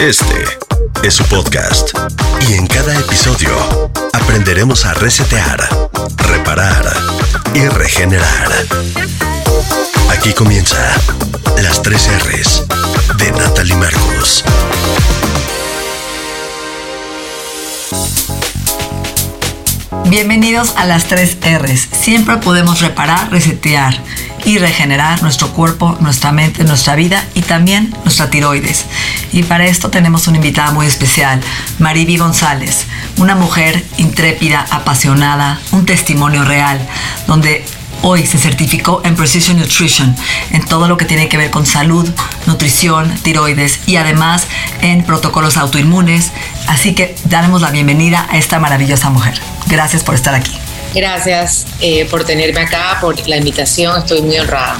Este es su podcast. Y en cada episodio aprenderemos a resetear, reparar y regenerar. Aquí comienza las tres R's de Natalie Marcus. Bienvenidos a las tres R's. Siempre podemos reparar, resetear y regenerar nuestro cuerpo, nuestra mente, nuestra vida y también nuestra tiroides. Y para esto tenemos una invitada muy especial, Mariby González, una mujer intrépida, apasionada, un testimonio real, donde hoy se certificó en Precision Nutrition, en todo lo que tiene que ver con salud, nutrición, tiroides y además en protocolos autoinmunes. Así que daremos la bienvenida a esta maravillosa mujer. Gracias por estar aquí. Gracias eh, por tenerme acá, por la invitación, estoy muy honrada.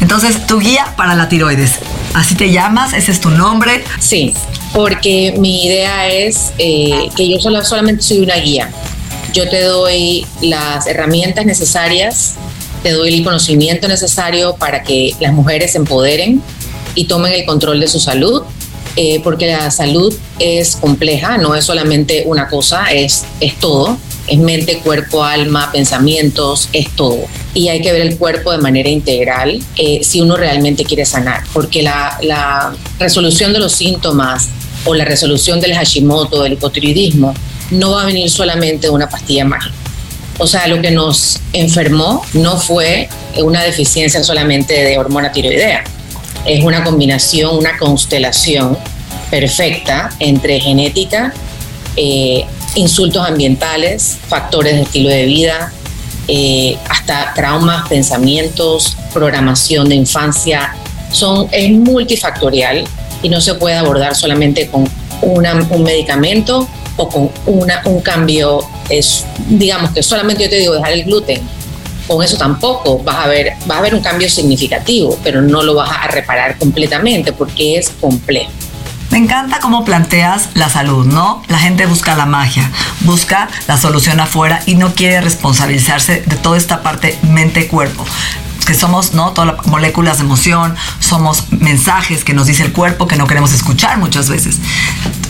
Entonces, tu guía para la tiroides, así te llamas, ese es tu nombre. Sí, porque mi idea es eh, que yo solo, solamente soy una guía. Yo te doy las herramientas necesarias, te doy el conocimiento necesario para que las mujeres se empoderen y tomen el control de su salud, eh, porque la salud es compleja, no es solamente una cosa, es, es todo es mente, cuerpo, alma, pensamientos, es todo. Y hay que ver el cuerpo de manera integral eh, si uno realmente quiere sanar, porque la, la, resolución de los síntomas o la resolución del Hashimoto, del hipotiroidismo, no va a venir solamente una pastilla mágica. O sea, lo que nos enfermó no fue una deficiencia solamente de hormona tiroidea, es una combinación, una constelación perfecta entre genética, eh, insultos ambientales, factores de estilo de vida, eh, hasta traumas, pensamientos, programación de infancia. Son, es multifactorial y no se puede abordar solamente con un medicamento o con una, un cambio. Es, digamos que solamente yo te digo dejar el gluten. Con eso tampoco vas a ver, vas a ver un cambio significativo, pero no lo vas a reparar completamente porque es complejo. Me encanta cómo planteas la salud, ¿no? La gente busca la magia, busca la solución afuera y no quiere responsabilizarse de toda esta parte mente-cuerpo que somos, ¿no? Todas las moléculas de emoción, somos mensajes que nos dice el cuerpo que no queremos escuchar muchas veces.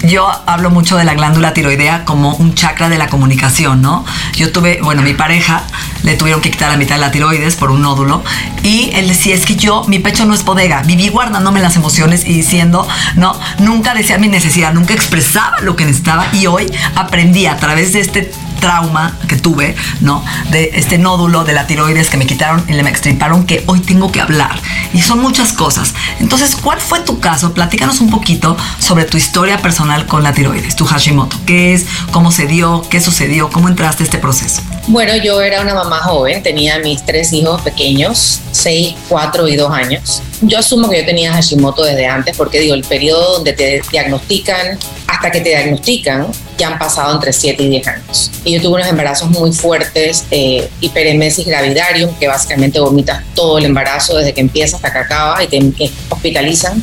Yo hablo mucho de la glándula tiroidea como un chakra de la comunicación, ¿no? Yo tuve, bueno, mi pareja le tuvieron que quitar la mitad de la tiroides por un nódulo y él decía, es que yo, mi pecho no es bodega, viví guardándome las emociones y diciendo, no, nunca decía mi necesidad, nunca expresaba lo que necesitaba y hoy aprendí a través de este trauma que tuve, ¿no? De este nódulo de la tiroides que me quitaron y le me extirparon que hoy tengo que hablar. Y son muchas cosas. Entonces, ¿cuál fue tu caso? Platícanos un poquito sobre tu historia personal con la tiroides, tu Hashimoto. ¿Qué es? ¿Cómo se dio? ¿Qué sucedió? ¿Cómo entraste este proceso? Bueno, yo era una mamá joven, tenía mis tres hijos pequeños, 6, 4 y 2 años. Yo asumo que yo tenía Hashimoto desde antes porque digo, el periodo donde te diagnostican hasta que te diagnostican ya han pasado entre 7 y 10 años. Y yo tuve unos embarazos muy fuertes, eh, hiperemesis gravidarium, que básicamente vomitas todo el embarazo desde que empieza hasta que acaba y te hospitalizan.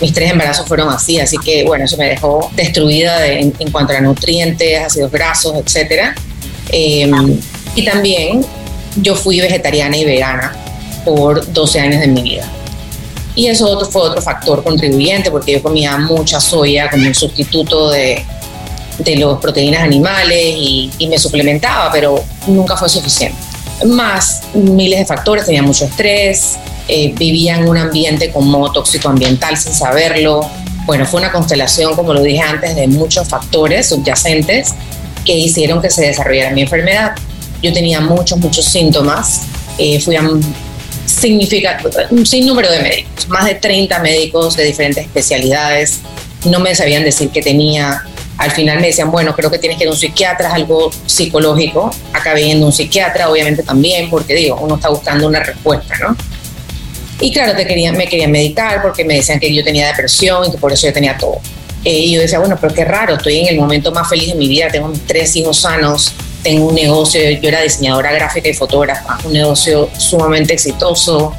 Mis tres embarazos fueron así, así que bueno, eso me dejó destruida en, cuanto a nutrientes, ácidos grasos, etc. Em, y también yo fui vegetariana y vegana por 12 años de mi vida. Y eso otro, fue otro factor contribuyente porque yo comía mucha soya como un sustituto de, de las proteínas animales y, me suplementaba, pero nunca fue suficiente. Más miles de factores, tenía mucho estrés, eh, vivía en un ambiente con modo tóxico ambiental sin saberlo. Bueno, fue una constelación, como lo dije antes, de muchos factores subyacentes que hicieron que se desarrollara mi enfermedad. Yo tenía muchos, muchos síntomas. Eh, fui a significa, un sinnúmero de médicos, más de 30 médicos de diferentes especialidades. No me sabían decir que tenía. Al final me decían, bueno, creo que tienes que ir a un psiquiatra, es algo psicológico. Acabé yendo un psiquiatra, obviamente también, porque digo, uno está buscando una respuesta, ¿no? Y claro, te querían, me querían medicar porque me decían que yo tenía depresión y que por eso yo tenía todo. Eh, y yo decía, bueno, pero qué raro, estoy en el momento más feliz de mi vida, tengo tres hijos sanos, tengo un negocio, yo era diseñadora gráfica y fotógrafa, un negocio sumamente exitoso,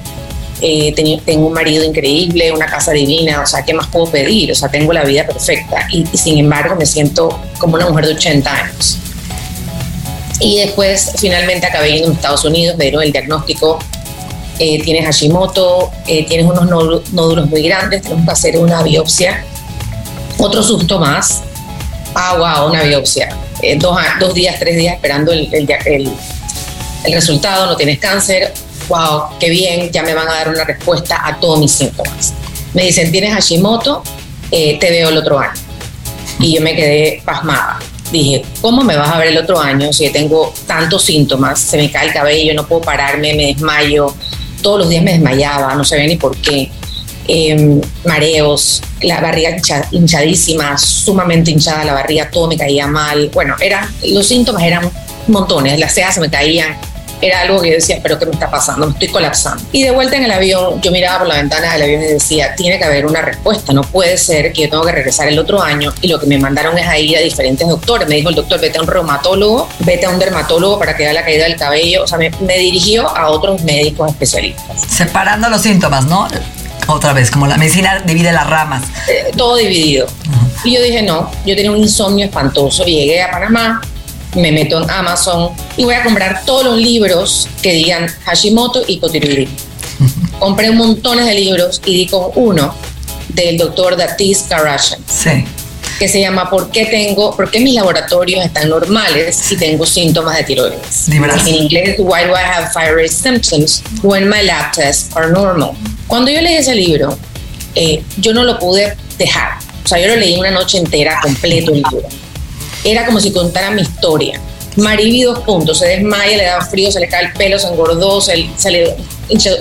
eh, tengo un marido increíble, una casa divina, o sea, ¿qué más puedo pedir? O sea, tengo la vida perfecta y, y sin embargo me siento como una mujer de 80 años. Y después finalmente acabé yendo a Estados Unidos, me dieron el diagnóstico eh, tienes Hashimoto, eh, tienes unos nódulos muy grandes, tenemos que hacer una biopsia. Otro susto más, ah, wow, una biopsia. Eh, dos, dos, días, tres días esperando el, el, el, resultado, no tienes cáncer, wow, qué bien, ya me van a dar una respuesta a todos mis síntomas. Me dicen, tienes Hashimoto, te veo el otro año. Y yo me quedé pasmada. Dije, ¿cómo me vas a ver el otro año si tengo tantos síntomas? Se me cae el cabello, no puedo pararme, me desmayo, todos los días me desmayaba, no sabía ni por qué. Em, mareos, la barriga hinchadísima, sumamente hinchada la barriga, todo me caía mal. Bueno, era, los síntomas eran montones, las cejas se me caían, era algo que yo decía, pero ¿qué me está pasando? Me estoy colapsando. Y de vuelta en el avión, yo miraba por la ventana del avión y decía, tiene que haber una respuesta, no puede ser que yo tengo que regresar el otro año y lo que me mandaron es a ir a diferentes doctores. Me dijo el doctor, vete a un reumatólogo, vete a un dermatólogo para que vea la caída del cabello. O sea, me, dirigió a otros médicos especialistas. Separando los síntomas, ¿no? Otra vez, como la medicina divide las ramas. Eh, todo dividido. Y yo dije, no, yo tenía un insomnio espantoso. Llegué a Panamá, me meto en Amazon y voy a comprar todos los libros que digan Hashimoto y hipotiroidismo. Compré un montón de libros y di con uno del doctor Datis Karashan. Sí. Que se llama ¿Por qué tengo, por qué mis laboratorios están normales si tengo síntomas de tiroides? En inglés, Why do I have thyroid symptoms when my lab tests are normal? Cuando yo leí ese libro, eh, yo no lo pude dejar. O sea, yo lo leí una noche entera, completo el libro era como si contara mi historia. Mariby dos puntos, se desmaya, le da frío, se le cae el pelo, se engordó, se, le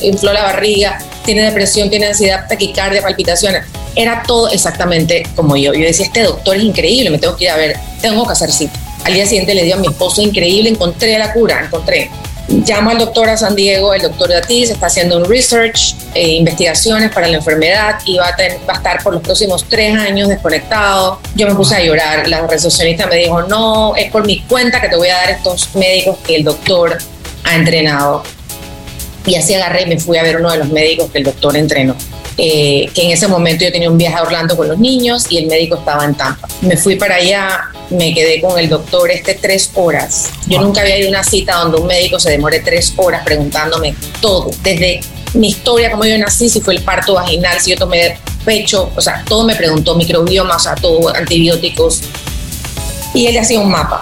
infló la barriga, tiene depresión, tiene ansiedad, taquicardia, palpitaciones. Era todo exactamente como yo. Yo decía, este doctor es increíble, me tengo que ir a ver, tengo que hacer cita. Al día siguiente le dio a mi esposo, increíble, encontré la cura, encontré llamo al doctor a San Diego, el doctor Datis está haciendo un research, eh, investigaciones para la enfermedad y va a, va a, estar por los próximos tres años desconectado. Yo me puse a llorar, la recepcionista me dijo, no, es por mi cuenta que te voy a dar estos médicos que el doctor ha entrenado. Y así agarré y me fui a ver uno de los médicos que el doctor entrenó. Eh, que en ese momento yo tenía un viaje a Orlando con los niños y el médico estaba en Tampa. Me fui para allá, me quedé con el doctor este tres horas. Yo nunca había ido a una cita donde un médico se demore tres horas preguntándome todo, desde mi historia, cómo yo nací, si fue el parto vaginal, si yo tomé pecho, o sea, todo me preguntó, microbiomas, o sea, todo, antibióticos. Y él hacía un mapa.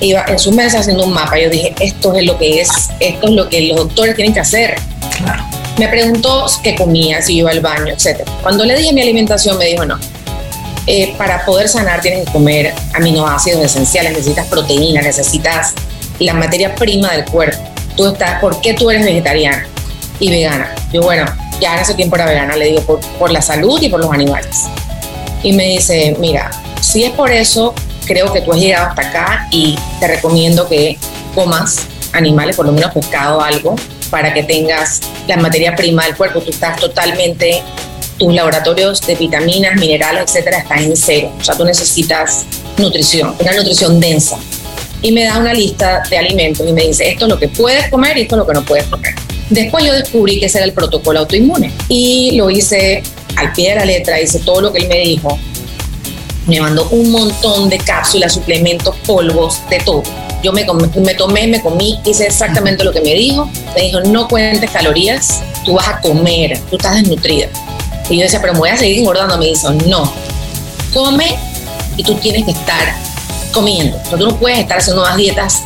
Iba en su mesa haciendo un mapa. Yo dije, esto es lo que es, esto es lo que los doctores tienen que hacer. Claro. Me preguntó qué comía, si iba al baño, etc. Cuando le dije mi alimentación, me dijo no. Eh, para poder sanar tienes que comer aminoácidos esenciales, necesitas proteína, necesitas la materia prima del cuerpo. Tú estás, ¿por qué tú eres vegetariana y vegana? Yo, bueno, ya en ese tiempo era vegana, le digo, por, por la salud y por los animales. Y me dice, mira, si es por eso, creo que tú has llegado hasta acá y te recomiendo que comas animales, por lo menos pescado algo, para que tengas la materia prima del cuerpo. Tú estás totalmente, tus laboratorios de vitaminas, minerales, etcétera, están en cero. O sea, tú necesitas nutrición, una nutrición densa. Y me da una lista de alimentos y me dice, esto es lo que puedes comer y esto es lo que no puedes comer. Después yo descubrí que ese era el protocolo autoinmune y lo hice al pie de la letra, hice todo lo que él me dijo. Me mandó un montón de cápsulas, suplementos, polvos, de todo yo me, me tomé, me comí, hice exactamente lo que me dijo. Me dijo, no cuentes calorías, tú vas a comer, tú estás desnutrida. Y yo decía, pero me voy a seguir engordando. Me dijo, no, come y tú tienes que estar comiendo. tú no puedes estar haciendo más dietas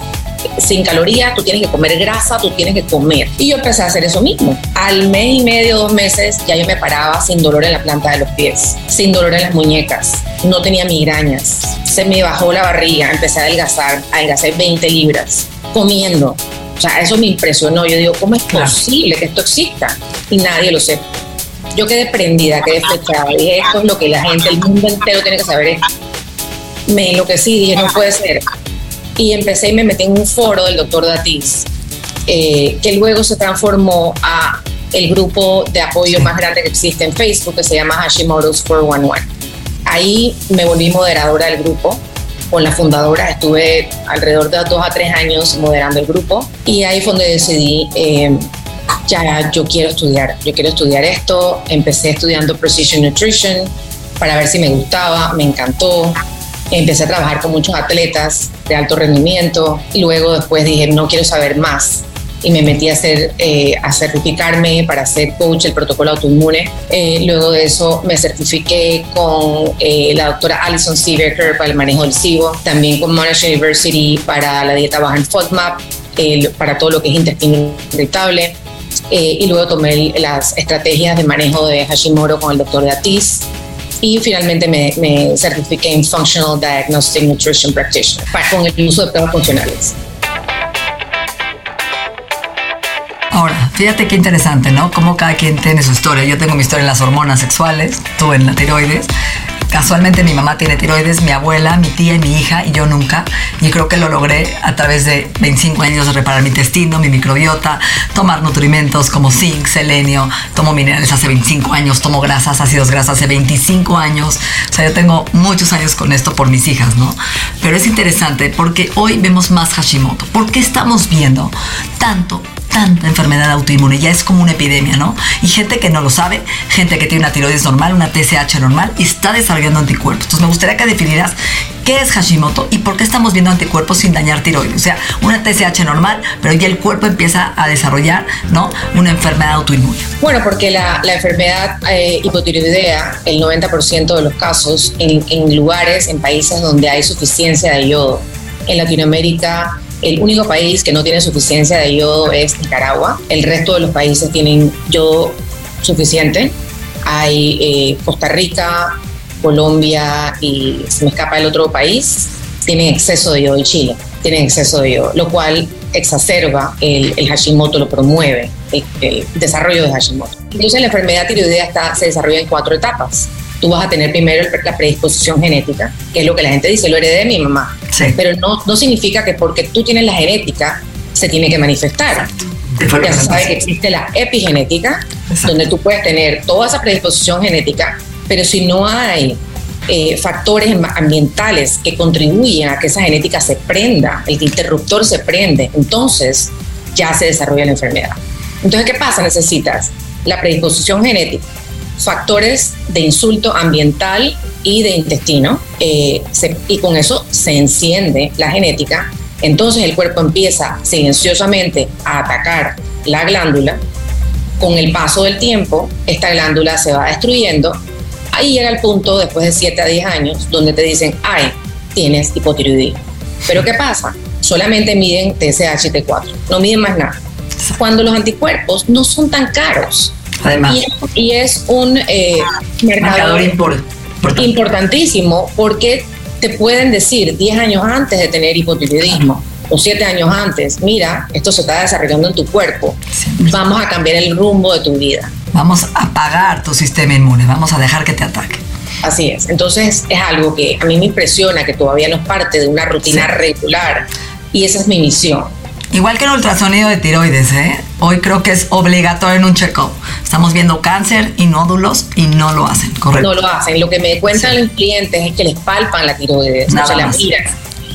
sin calorías, tú tienes que comer grasa, tú tienes que comer. Y yo empecé a hacer eso mismo. Al mes y medio, dos meses, ya yo me paraba sin dolor en la planta de los pies, sin dolor en las muñecas, no tenía migrañas, se me bajó la barriga, empecé a adelgazar, adelgazar 20 libras, comiendo. O sea, eso me impresionó. Yo digo, ¿cómo es posible que esto exista? Y nadie lo sepa. Yo quedé prendida, quedé flechada. Dije, esto es lo que la gente, el mundo entero tiene que saber. Me enloquecí, dije, no puede ser. Y empecé y me metí en un foro del doctor Datis, eh, que luego se transformó a el grupo de apoyo más grande que existe en Facebook, que se llama Hashimoto's 411. Ahí me volví moderadora del grupo con la fundadora. Estuve alrededor de dos a tres años moderando el grupo y ahí fue donde decidí eh, ya yo quiero estudiar, yo quiero estudiar esto, empecé estudiando Precision Nutrition para ver si me gustaba, me encantó, empecé a trabajar con muchos atletas de alto rendimiento y luego después dije, no quiero saber más y me metí a hacer eh, a certificarme para ser coach del protocolo autoinmune. Eh, luego de eso me certifiqué con eh, la doctora Alison Sieberker para el manejo del SIBO, también con Monash University para la dieta baja en FODMAP, para todo lo que es intestino irritable. Eh, y luego tomé las estrategias de manejo de Hashimoto con el doctor Datis y finalmente me, me certifiqué en Functional Diagnostic Nutrition Practitioner para, con el uso de pruebas funcionales. Ahora, fíjate qué interesante, ¿no? Cómo cada quien tiene su historia. Yo tengo mi historia en las hormonas sexuales, tú en la tiroides. Casualmente mi mamá tiene tiroides, mi abuela, mi tía y mi hija, y yo nunca. Y creo que lo logré a través de 25 años de reparar mi intestino, mi microbiota, tomar nutrimentos como zinc, selenio, tomo minerales hace 25 años, tomo grasas, ácidos grasas hace 25 años. O sea, yo tengo muchos años con esto por mis hijas, ¿no? Pero es interesante porque hoy vemos más Hashimoto. ¿Por qué estamos viendo tanto tanta enfermedad autoinmune, ya es como una epidemia, ¿no? Y gente que no lo sabe, gente que tiene una tiroides normal, una TSH normal y está desarrollando anticuerpos. Entonces me gustaría que definieras qué es Hashimoto y por qué estamos viendo anticuerpos sin dañar tiroides. O sea, una TSH normal, pero ya el cuerpo empieza a desarrollar, ¿no? Una enfermedad autoinmune. Bueno, porque la, enfermedad eh, hipotiroidea, el 90% de los casos, en, en lugares, en países donde hay suficiencia de yodo, en Latinoamérica el único país que no tiene suficiencia de yodo es Nicaragua. El resto de los países tienen yodo suficiente. Hay eh, Costa Rica, Colombia y se me escapa el otro país, tienen exceso de yodo y Chile tienen exceso de yodo, lo cual exacerba el, Hashimoto, lo promueve, el, desarrollo de Hashimoto. Entonces la enfermedad tiroidea está, se desarrolla en cuatro etapas tú vas a tener primero la predisposición genética, que es lo que la gente dice, lo heredé de mi mamá. Pero no, no significa que porque tú tienes la genética se tiene que manifestar. Ya se sabe que existe la epigenética, donde tú puedes tener toda esa predisposición genética, pero si no hay eh, factores ambientales que contribuyen a que esa genética se prenda, el interruptor se prende, entonces ya se desarrolla la enfermedad. Entonces, ¿qué pasa? Necesitas la predisposición genética, factores de insulto ambiental y de intestino, eh, y con eso se enciende la genética, entonces el cuerpo empieza silenciosamente a atacar la glándula, con el paso del tiempo esta glándula se va destruyendo, ahí llega el punto después de 7 a 10 años donde te dicen, ay, tienes hipotiroidismo. Pero ¿qué pasa? Solamente miden TSH y T4, no miden más nada. Cuando los anticuerpos no son tan caros, y, es un eh, mercador importantísimo porque te pueden decir 10 años antes de tener hipotiroidismo o 7 años antes, mira, esto se está desarrollando en tu cuerpo, vamos a cambiar el rumbo de tu vida. Vamos a apagar tu sistema inmune, vamos a dejar que te ataque. Así es, entonces es algo que a mí me impresiona, que todavía no es parte de una rutina regular y esa es mi misión Igual que el ultrasonido de tiroides, ¿eh? Hoy creo que es obligatorio en un check-up. Estamos viendo cáncer y nódulos y no lo hacen, ¿correcto? No lo hacen. Lo que me cuentan los clientes es que les palpan la tiroides, no se la miran.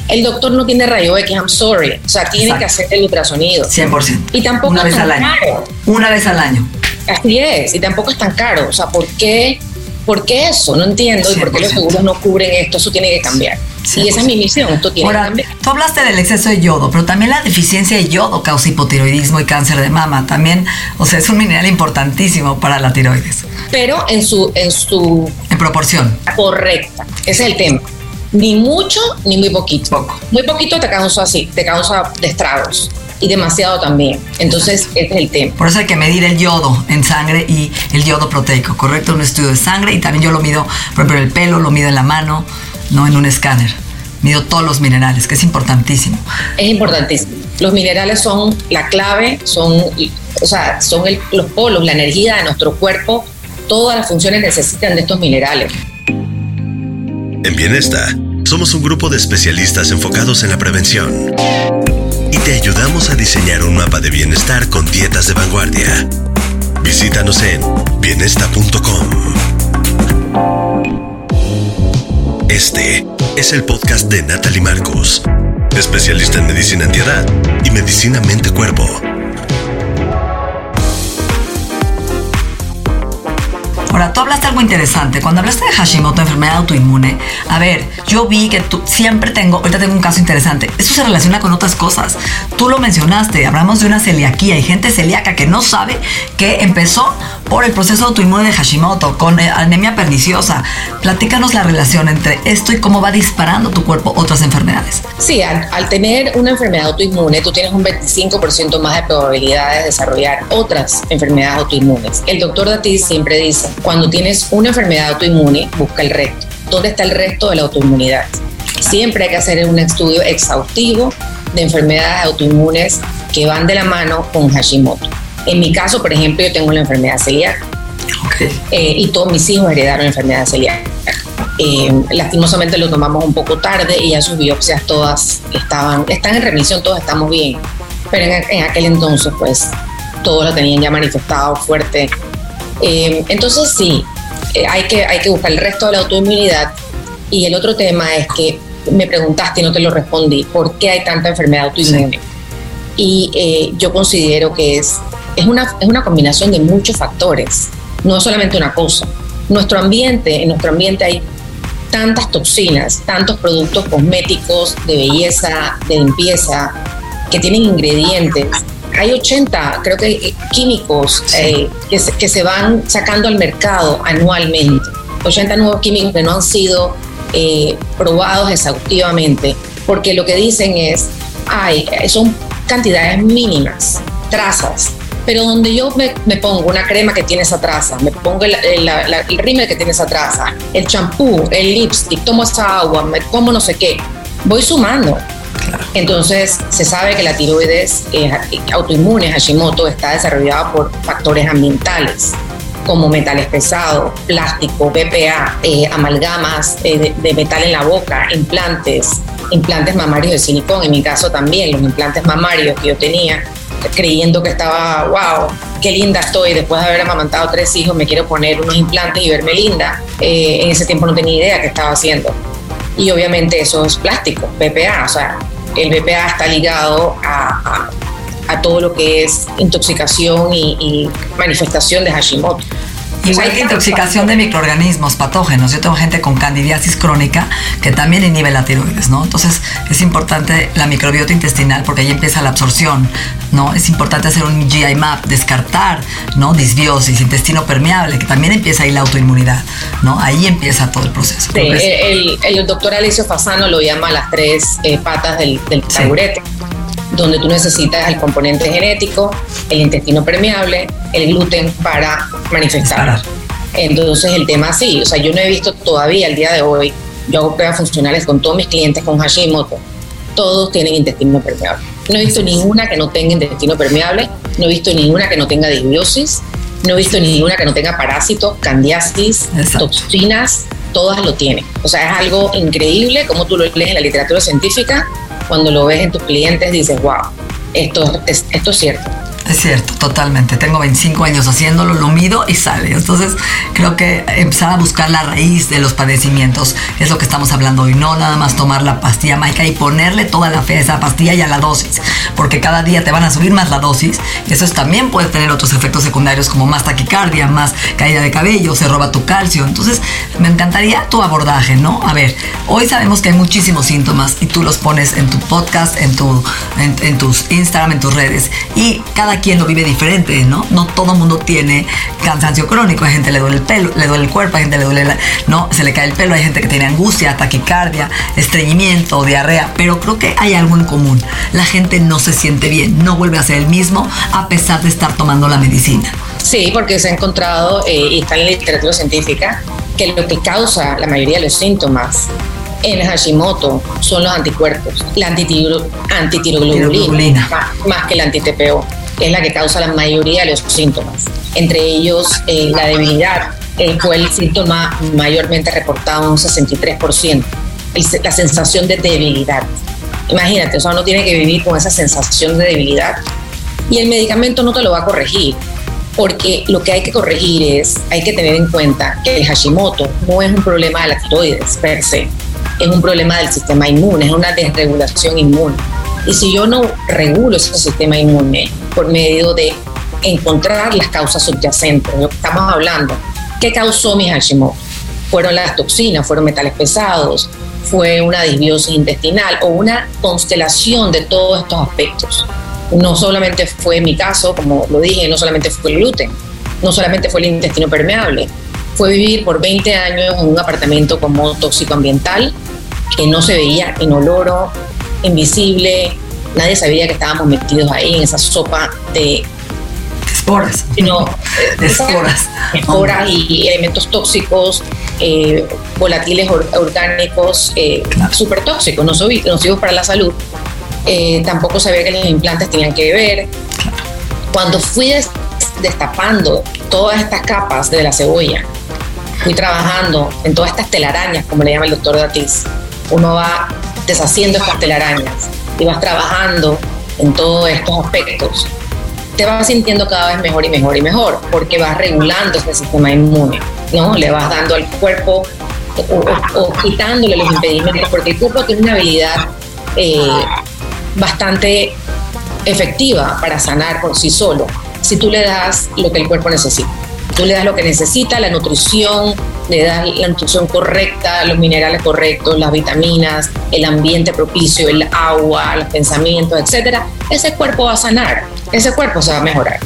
El doctor no tiene rayo X, I'm sorry. O sea, tiene que hacer el ultrasonido. 100%. Y tampoco Una es vez al año. caro. Una vez al año. Así es. Y tampoco es tan caro. O sea, ¿por qué, por qué eso? No entiendo. ¿Y por qué los seguros no cubren esto? Eso tiene que cambiar. Y esa es mi misión, esto tiene Ahora, Tú hablaste del exceso de yodo, pero también la deficiencia de yodo causa hipotiroidismo y cáncer de mama. También, o sea, es un mineral importantísimo para la tiroides. Pero en su... En, su en proporción. Correcta, ese es el tema. ni mucho ni muy poquito. Muy poquito te causa así, te causa estragos y demasiado también. Entonces, ese es el tema. Por eso hay que medir el yodo en sangre y el yodo proteico, ¿correcto? Un estudio de sangre y también yo lo mido, por ejemplo, en el pelo, lo mido en la mano, no en un escáner. Mido todos los minerales, que es importantísimo. Es importantísimo. Los minerales son la clave, son, o sea, son los polos, la energía de nuestro cuerpo. Todas las funciones necesitan de estos minerales. En Bienesta, somos un grupo de especialistas enfocados en la prevención y te ayudamos a diseñar un mapa de bienestar con dietas de vanguardia. Visítanos en bienesta.com. Este es el podcast de Natalie Marcos, especialista en medicina antiedad y medicina mente-cuerpo Ahora, tú hablaste algo interesante. Cuando hablaste de Hashimoto, enfermedad autoinmune, a ver, yo vi que tú siempre tengo, ahorita tengo un caso interesante. Eso se relaciona con otras cosas. Tú lo mencionaste, hablamos de una celiaquía. Hay gente celíaca que no sabe que empezó por el proceso autoinmune de Hashimoto, con eh, anemia perniciosa. Platícanos la relación entre esto y cómo va disparando tu cuerpo otras enfermedades. Sí, al, tener una enfermedad autoinmune, tú tienes un 25% más de probabilidad de desarrollar otras enfermedades autoinmunes. El doctor Datis siempre dice, cuando tienes una enfermedad autoinmune, busca el resto. ¿Dónde está el resto de la autoinmunidad? Siempre hay que hacer un estudio exhaustivo de enfermedades autoinmunes que van de la mano con Hashimoto. En mi caso, por ejemplo, yo tengo la enfermedad celíaca eh, y todos mis hijos heredaron la enfermedad celíaca. Eh, lastimosamente lo tomamos un poco tarde y ya sus biopsias todas estaban, están en remisión, todos estamos bien. Pero en, en aquel entonces, pues, todos lo tenían ya manifestado fuerte eh, entonces sí, eh, hay, que, hay que buscar el resto de la autoinmunidad. Y el otro tema es que me preguntaste y no te lo respondí, ¿por qué hay tanta enfermedad autoinmune? Y eh, yo considero que es, es, una, es una combinación de muchos factores, no solamente una cosa. Nuestro ambiente, en nuestro ambiente hay tantas toxinas, tantos productos cosméticos, de belleza, de limpieza, que tienen ingredientes hay 80, creo que eh, químicos eh, que, se, que, se, van sacando al mercado anualmente. 80 nuevos químicos que no han sido eh, probados exhaustivamente, porque lo que dicen es, ay, son cantidades mínimas, trazas, pero donde yo me, me, pongo una crema que tiene esa traza, me pongo el, el, el rímel que tiene esa traza, el champú, el lipstick, tomo esa agua, me como no sé qué, voy sumando. Entonces, se sabe que la tiroides eh, autoinmune Hashimoto está desarrollada por factores ambientales como metales pesados, plástico, BPA, eh, amalgamas eh, de, de, metal en la boca, implantes, implantes mamarios de silicón, en mi caso también, los implantes mamarios que yo tenía, creyendo que estaba, wow, qué linda estoy, después de haber amamantado tres hijos, me quiero poner unos implantes y verme linda. en ese tiempo no tenía idea qué estaba haciendo. Y obviamente eso es plástico, BPA, o sea, el BPA está ligado a, a, a todo lo que es intoxicación y, y manifestación de Hashimoto. Igual que intoxicación de microorganismos patógenos. Yo tengo gente con candidiasis crónica que también inhibe la tiroides, ¿no? Entonces es importante la microbiota intestinal porque ahí empieza la absorción, ¿no? Es importante hacer un GI map, descartar, ¿no? Disbiosis, intestino permeable, que también empieza ahí la autoinmunidad, ¿no? Ahí empieza todo el proceso. Sí, el, el, doctor Alicio Fasano lo llama las tres eh, patas del, del taburete. Sí donde tú necesitas el componente genético, el intestino permeable, el gluten para manifestar. Entonces el tema sí, o sea, yo no he visto todavía el día de hoy, yo hago pruebas funcionales con todos mis clientes con Hashimoto, todos tienen intestino permeable. No he visto ninguna que no tenga intestino permeable, no he visto ninguna que no tenga disbiosis, no he visto ninguna que no tenga parásitos, candiasis, Exacto. toxinas, todas lo tienen. O sea, es algo increíble como tú lo lees en la literatura científica cuando lo ves en tus clientes dices, wow, esto es, esto es cierto. Es cierto, totalmente. Tengo 25 años haciéndolo, lo mido y sale. Entonces, creo que empezar a buscar la raíz de los padecimientos es lo que estamos hablando hoy. No nada más tomar la pastilla Maica y ponerle toda la fe a esa pastilla y a la dosis. Porque cada día te van a subir más la dosis. Eso también puede tener otros efectos secundarios como más taquicardia, más caída de cabello, se roba tu calcio. Entonces, me encantaría tu abordaje, ¿no? A ver, hoy sabemos que hay muchísimos síntomas y tú los pones en tu podcast, en, tu, en tus Instagram, en tus redes. Y cada cada quien lo vive diferente, ¿no? No todo el mundo tiene cansancio crónico. Hay gente le duele el pelo, le duele el cuerpo, hay gente le duele, la, ¿no? Se le cae el pelo, hay gente que tiene angustia, taquicardia, estreñimiento, diarrea. Pero creo que hay algo en común. La gente no se siente bien, no vuelve a ser el mismo a pesar de estar tomando la medicina. Sí, porque se ha encontrado, eh, y está en la literatura científica, que lo que causa la mayoría de los síntomas en Hashimoto son los anticuerpos, la antitiroglobulina, más, que la anti-TPO, es la que causa la mayoría de los síntomas. Entre ellos, eh, la debilidad eh, fue el síntoma mayormente reportado, un 63%, la sensación de debilidad. Imagínate, o sea, uno tiene que vivir con esa sensación de debilidad y el medicamento no te lo va a corregir porque lo que hay que corregir es, hay que tener en cuenta que el Hashimoto no es un problema de la tiroides per se, es un problema del sistema inmune, es una desregulación inmune. Y si yo no regulo ese sistema inmune por medio de encontrar las causas subyacentes, lo que estamos hablando, ¿qué causó mi Hashimoto? Fueron las toxinas, fueron metales pesados, fue una disbiosis intestinal o una constelación de todos estos aspectos no solamente fue mi caso, como lo dije, no solamente fue el gluten, no solamente fue el intestino permeable, fue vivir por 20 años en un apartamento como tóxico ambiental, que no se veía inoloro, invisible, nadie sabía que estábamos metidos ahí en esa sopa de esporas, sino, esporas, esporas y elementos tóxicos, eh, volátiles orgánicos eh, súper tóxicos, nocivos para la salud. Eh, tampoco sabía que los implantes tenían que ver. Cuando fui destapando todas estas capas de la cebolla, fui trabajando en todas estas telarañas, como le llama el doctor Datis. Uno va deshaciendo estas telarañas y vas trabajando en todos estos aspectos. Te vas sintiendo cada vez mejor y mejor y mejor, porque vas regulando este sistema inmune, ¿no? Le vas dando al cuerpo o, quitándole los impedimentos, porque el cuerpo tiene una habilidad eh, bastante efectiva para sanar por sí solo, si tú le das lo que el cuerpo necesita. Tú le das lo que necesita, la nutrición, le das la nutrición correcta, los minerales correctos, las vitaminas, el ambiente propicio, el agua, los pensamientos, etcétera. Ese cuerpo va a sanar, ese cuerpo se va a mejorar.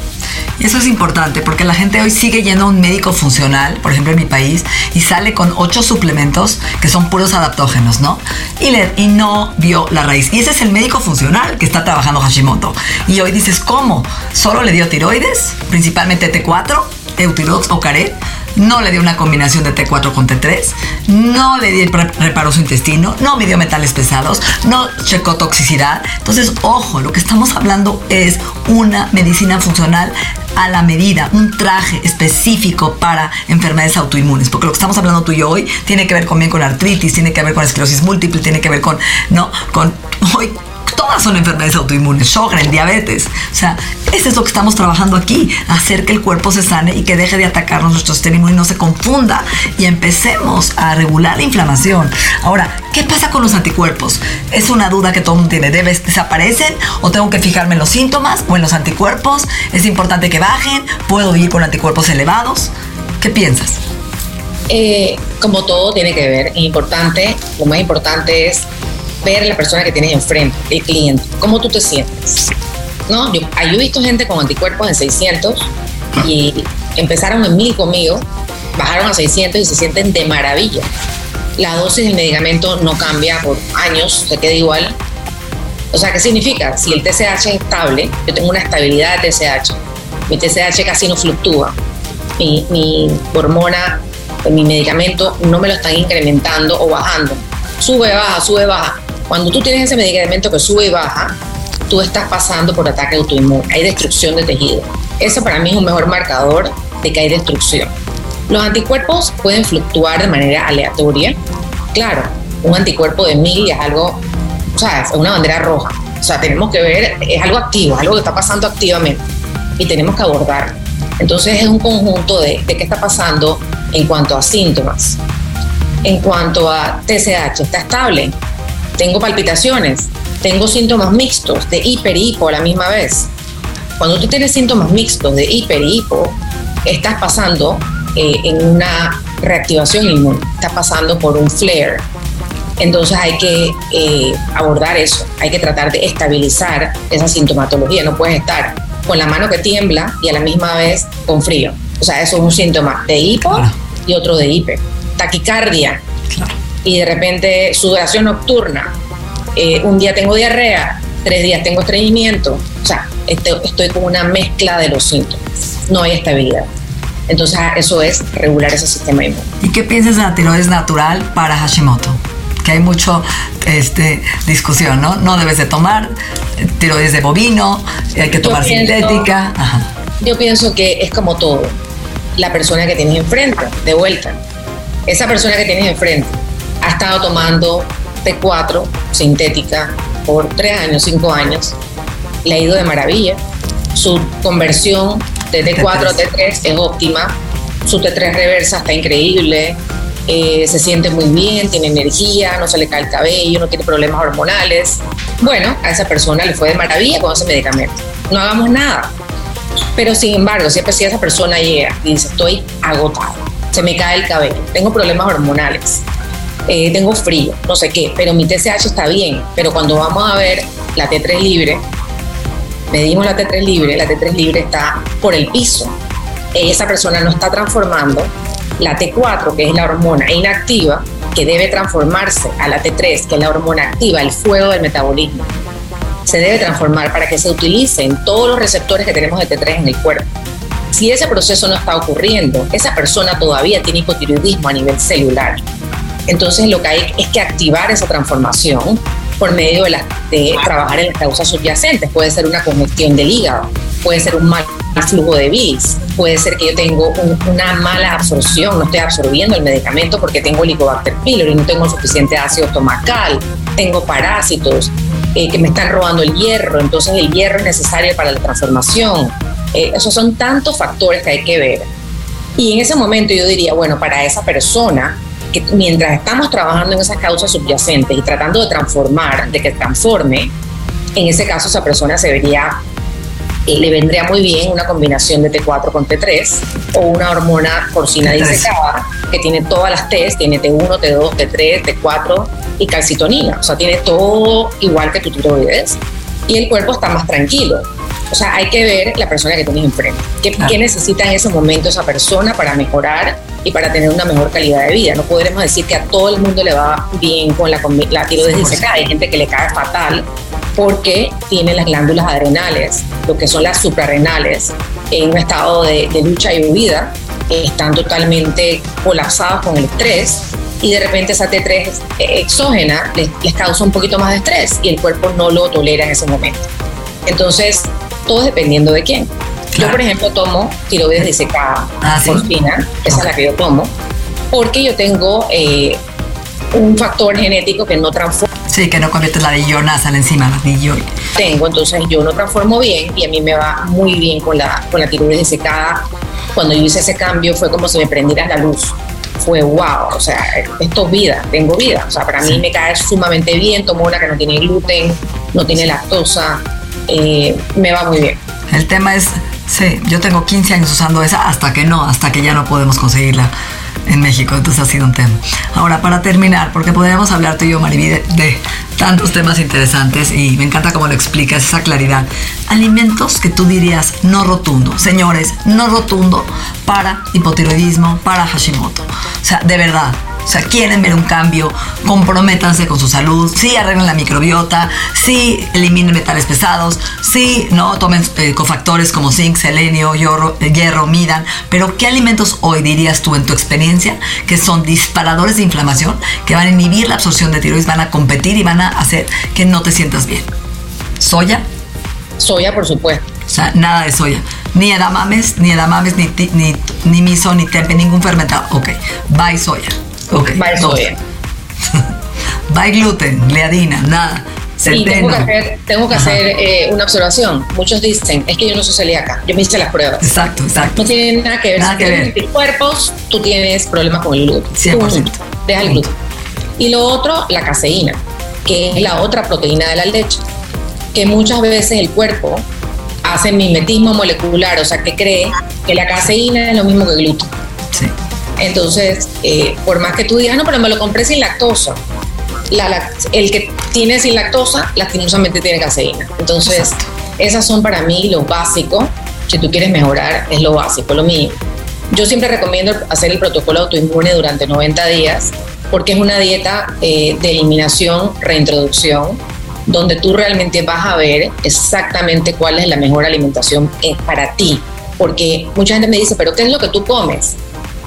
Eso es importante porque la gente hoy sigue yendo a un médico funcional, por ejemplo en mi país, y sale con ocho suplementos que son puros adaptógenos, ¿no? Y, le, y no vio la raíz. Y ese es el médico funcional que está trabajando Hashimoto. Y hoy dices, ¿cómo? ¿Solo le dio tiroides? Principalmente T4, Eutirox o Caret no le dio una combinación de T4 con T3, no le dio reparó su intestino, no midió metales pesados, no checó toxicidad. Entonces, ojo, lo que estamos hablando es una medicina funcional a la medida, un traje específico para enfermedades autoinmunes, porque lo que estamos hablando tú y yo hoy tiene que ver también con artritis, tiene que ver con esclerosis múltiple, tiene que ver con, no, con hoy todas son enfermedades autoinmunes, Sjögren, diabetes. O sea, eso es lo que estamos trabajando aquí, hacer que el cuerpo se sane y que deje de atacarnos nuestro sistema y no se confunda y empecemos a regular la inflamación. Ahora, ¿qué pasa con los anticuerpos? Es una duda que todo mundo tiene. ¿Debes desaparecen o tengo que fijarme en los síntomas o en los anticuerpos? ¿Es importante que bajen? ¿Puedo vivir con anticuerpos elevados? ¿Qué piensas? Eh, como todo tiene que ver, importante, lo más importante es ver la persona que tienes enfrente, el cliente, cómo tú te sientes. ¿No? Yo, he visto gente con anticuerpos en 600 y empezaron en 1000 conmigo, bajaron a 600 y se sienten de maravilla. La dosis del medicamento no cambia por años, se queda igual. O sea, ¿qué significa? Si el TSH es estable, yo tengo una estabilidad de TSH, mi TSH casi no fluctúa, mi, mi hormona, mi medicamento no me lo están incrementando o bajando. Sube, baja, sube, baja. Cuando tú tienes ese medicamento que sube y baja, tú estás pasando por ataque autoinmune, hay destrucción de tejido. Eso para mí es un mejor marcador de que hay destrucción. Los anticuerpos pueden fluctuar de manera aleatoria. Claro, un anticuerpo de mil es algo, o sea, es una bandera roja. O sea, tenemos que ver, es algo activo, es algo que está pasando activamente y tenemos que abordarlo. Entonces es un conjunto de, de qué está pasando en cuanto a síntomas. En cuanto a TSH, está estable, tengo palpitaciones, tengo síntomas mixtos de hiper y hipo a la misma vez. Cuando tú tienes síntomas mixtos de hiper y hipo, estás pasando eh, en una reactivación inmune, estás pasando por un flare. Entonces hay que eh, abordar eso, hay que tratar de estabilizar esa sintomatología. No puedes estar con la mano que tiembla y a la misma vez con frío. O sea, eso es un síntoma de hipo y otro de hiper. Taquicardia y de repente sudoración nocturna. Eh, un día tengo diarrea, tres días tengo estreñimiento. O sea, este, estoy con una mezcla de los síntomas. No hay estabilidad. Entonces, eso es regular ese sistema inmune. ¿Y qué piensas de la tiroides natural para Hashimoto? Que hay mucho este, discusión, ¿no? No debes de tomar tiroides de bovino, hay que tomar sintética. Yo pienso que es como todo. La persona que tienes enfrente, de vuelta. Esa persona que tienes enfrente estado tomando T4 sintética por tres años, cinco años, le ha ido de maravilla. Su conversión de T4 a T3 es óptima. Su T3 reversa está increíble. Eh, se siente muy bien, tiene energía, no se le cae el cabello, no tiene problemas hormonales. Bueno, a esa persona le fue de maravilla con ese medicamento. No hagamos nada. Pero sin embargo, siempre si esa persona llega y dice, estoy agotado, se me cae el cabello, tengo problemas hormonales, eh, tengo frío, no sé qué, pero mi TSH está bien, pero cuando vamos a ver la T3 libre, medimos la T3 libre, la T3 libre está por el piso. Esa persona no está transformando la T4, que es la hormona inactiva, que debe transformarse a la T3, que es la hormona activa, el fuego del metabolismo. Se debe transformar para que se utilicen todos los receptores que tenemos de T3 en el cuerpo. Si ese proceso no está ocurriendo, esa persona todavía tiene hipotiroidismo a nivel celular. Entonces lo que hay es que activar esa transformación por medio de, de trabajar en las causas subyacentes. Puede ser una congestión del hígado, puede ser un mal flujo de bilis, puede ser que yo tengo una mala absorción, no estoy absorbiendo el medicamento porque tengo Helicobacter pylori, no tengo suficiente ácido estomacal, tengo parásitos eh, que me están robando el hierro, entonces el hierro es necesario para la transformación. Eh, esos son tantos factores que hay que ver. Y en ese momento yo diría, bueno, para esa persona, que mientras estamos trabajando en esas causas subyacentes y tratando de transformar, de que transforme, en ese caso esa persona se vería, eh, le vendría muy bien una combinación de T4 con T3 o una hormona porcina disecada que tiene todas las T, tiene T1, T2, T3, T4 y calcitonina, o sea, tiene todo igual que tu tiroides y el cuerpo está más tranquilo. O sea, hay que ver la persona que tienes enfrente. ¿Qué, ¿Qué, necesita en ese momento esa persona para mejorar y para tener una mejor calidad de vida? No podremos decir que a todo el mundo le va bien con la, la tiroides disecada. Hay gente que le cae fatal porque tiene las glándulas adrenales, lo que son las suprarrenales, en un estado de, de lucha y huida, están totalmente colapsados con el estrés y de repente esa T3 exógena les, les, causa un poquito más de estrés y el cuerpo no lo tolera en ese momento. Entonces, todo dependiendo de quién. Claro. Yo, por ejemplo, tomo tiroides disecada ah, porcina, ¿sí? esa okay. es la que yo tomo, porque yo tengo eh, un factor genético que no transforma. Sí, que no convierte la dillonasa a la enzima, la dilloy. Tengo, entonces yo no transformo bien y a mí me va muy bien con la, con la tiroides disecada. Cuando yo hice ese cambio fue como si me prendiera la luz fue wow, o sea, esto es vida, tengo vida, o sea, para sí. mí me cae sumamente bien, tomo una que no tiene gluten, no tiene lactosa, eh, me va muy bien. El tema es, sí, yo tengo 15 años usando esa hasta que no, hasta que ya no podemos conseguirla en México, entonces ha sido un tema. Ahora, para terminar, porque podríamos hablar tú y yo, Mariví, de, de tantos temas interesantes y me encanta cómo lo explicas, esa claridad. Alimentos que tú dirías no rotundo, señores, no rotundo para hipotiroidismo, para Hashimoto. O sea, de verdad, o sea, quieren ver un cambio, comprométanse con su salud, sí arreglen la microbiota, sí eliminen metales pesados, sí no tomen eh, cofactores como zinc, selenio, hierro, hierro, midan, pero ¿qué alimentos hoy dirías tú en tu experiencia que son disparadores de inflamación, que van a inhibir la absorción de tiroides, van a competir y van a hacer que no te sientas bien? ¿Soya? Soya, por supuesto. O sea, nada de soya. Ni edamames, ni edamames, ni, ni, ni miso, ni tempe, ningún fermentado. Ok, bye soya. Ok, Bye soya. Bye gluten, leadina, nada. Sí, tengo que hacer, tengo que hacer eh, una observación. Muchos dicen, es que yo no soy celíaca, yo me hice las pruebas. Exacto, exacto. No tiene nada que ver. Nada si que ver. tienes cuerpos, tú tienes problemas con el gluten. 100%. Deja el gluten. Y lo otro, la caseína, que es la otra proteína de la leche, que muchas veces el cuerpo hace mimetismo molecular, o sea, que cree que la caseína es lo mismo que el gluten. Sí. Entonces, eh, por más que tú digas, no, pero me lo compré sin lactosa. La, la, el que tiene sin lactosa, lastimosamente tiene caseína. Entonces, Exacto. Esas son para mí lo básico. Si tú quieres mejorar, es lo básico, lo mío. Yo siempre recomiendo hacer el protocolo autoinmune durante 90 días porque es una dieta eh, de eliminación, reintroducción, donde tú realmente vas a ver exactamente cuál es la mejor alimentación eh, para ti. Porque mucha gente me dice, pero ¿qué es lo que tú comes?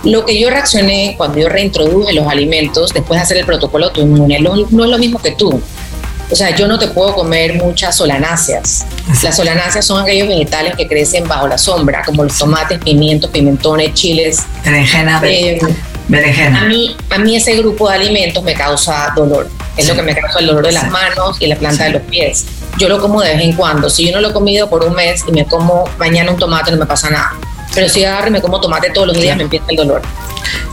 Lo que yo reaccioné cuando yo reintroduje los alimentos después de hacer el protocolo autoinmune no es lo mismo que tú. O sea, yo no te puedo comer muchas solanáceas. Las solanáceas son aquellos vegetales que crecen bajo la sombra, como los tomates, pimientos, pimentones, chiles. Berenjena, eh, berenjena. A mí, a mí ese grupo de alimentos me causa dolor. Es lo que me causa el dolor de las manos y la planta de los pies. Yo lo como de vez en cuando. Si yo no lo he comido por un mes y me como mañana un tomate, no me pasa nada. Pero si agarro y me como tomate todos los días, me empieza el dolor.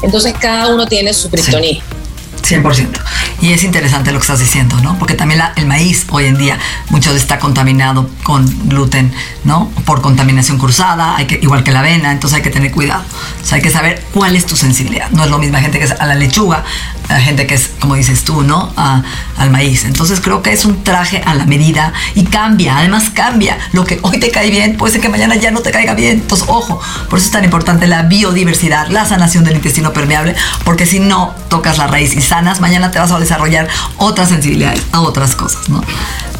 Entonces cada uno tiene su kriptonita. 100%. Y es interesante lo que estás diciendo, ¿no? Porque también el maíz hoy en día mucho está contaminado con gluten, ¿no? Por contaminación cruzada, hay que, igual que la avena, entonces hay que tener cuidado. O sea, hay que saber cuál es tu sensibilidad. No es lo mismo gente que es a la lechuga, a gente que es, como dices tú, ¿no? al maíz. Entonces creo que es un traje a la medida y cambia, además cambia. Lo que hoy te cae bien, puede ser que mañana ya no te caiga bien. Entonces, ojo, por eso es tan importante la biodiversidad, la sanación del intestino permeable, porque si no tocas la raíz y sanas, mañana te vas a desarrollar otras sensibilidades a otras cosas, ¿no?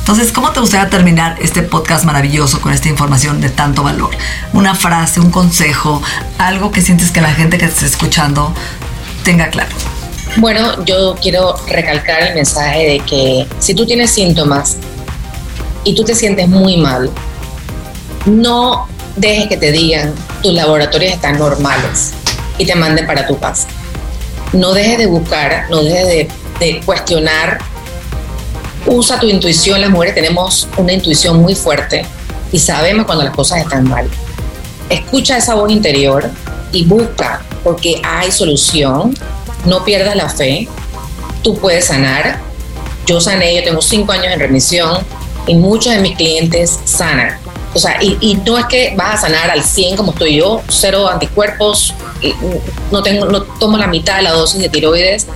Entonces, ¿cómo te gustaría terminar este podcast maravilloso con esta información de tanto valor? Una frase, un consejo, algo que sientes que la gente que te escuchando tenga claro. Bueno, yo quiero recalcar el mensaje de que si tú tienes síntomas y tú te sientes muy mal, no dejes que te digan tus laboratorios están normales y te manden para tu casa. No dejes de buscar, no dejes de, cuestionar. Usa tu intuición. Las mujeres tenemos una intuición muy fuerte y sabemos cuando las cosas están mal. Escucha esa voz interior y busca, porque hay solución no pierdas la fe, tú puedes sanar. Yo sané, yo tengo cinco años en remisión y muchos de mis clientes sanan. O sea, y, no es que vas a sanar al 100 como estoy yo, cero anticuerpos, no, tengo, no tomo la mitad de la dosis de tiroides.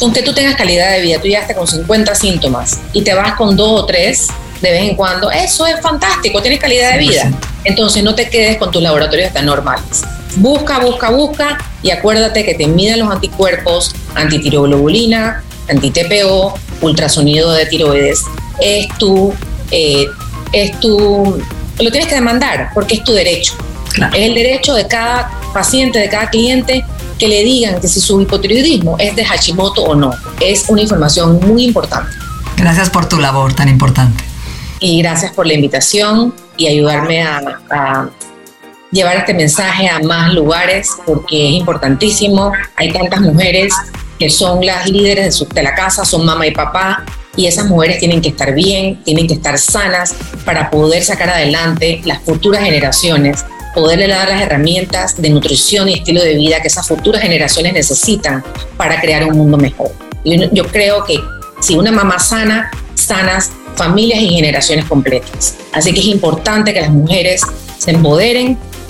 Aunque tú tengas calidad de vida, tú ya estás con 50 síntomas y te vas con dos o tres de vez en cuando, eso es fantástico, tienes calidad de vida. Entonces no te quedes con tus laboratorios tan normales. Busca, busca, busca y acuérdate que te miden los anticuerpos, antitiroglobulina, anti-TPO, ultrasonido de tiroides. Es tu, eh, es tu, lo tienes que demandar porque es tu derecho. Es el derecho de cada paciente, de cada cliente que le digan que si su hipotiroidismo es de Hashimoto o no. Es una información muy importante. Gracias por tu labor tan importante. Y gracias por la invitación y ayudarme a llevar este mensaje a más lugares porque es importantísimo. Hay tantas mujeres que son las líderes de, de la casa, son mamá y papá, y esas mujeres tienen que estar bien, tienen que estar sanas para poder sacar adelante las futuras generaciones, poderle dar las herramientas de nutrición y estilo de vida que esas futuras generaciones necesitan para crear un mundo mejor. Yo creo que si una mamá sana, sanas familias y generaciones completas. Así que es importante que las mujeres se empoderen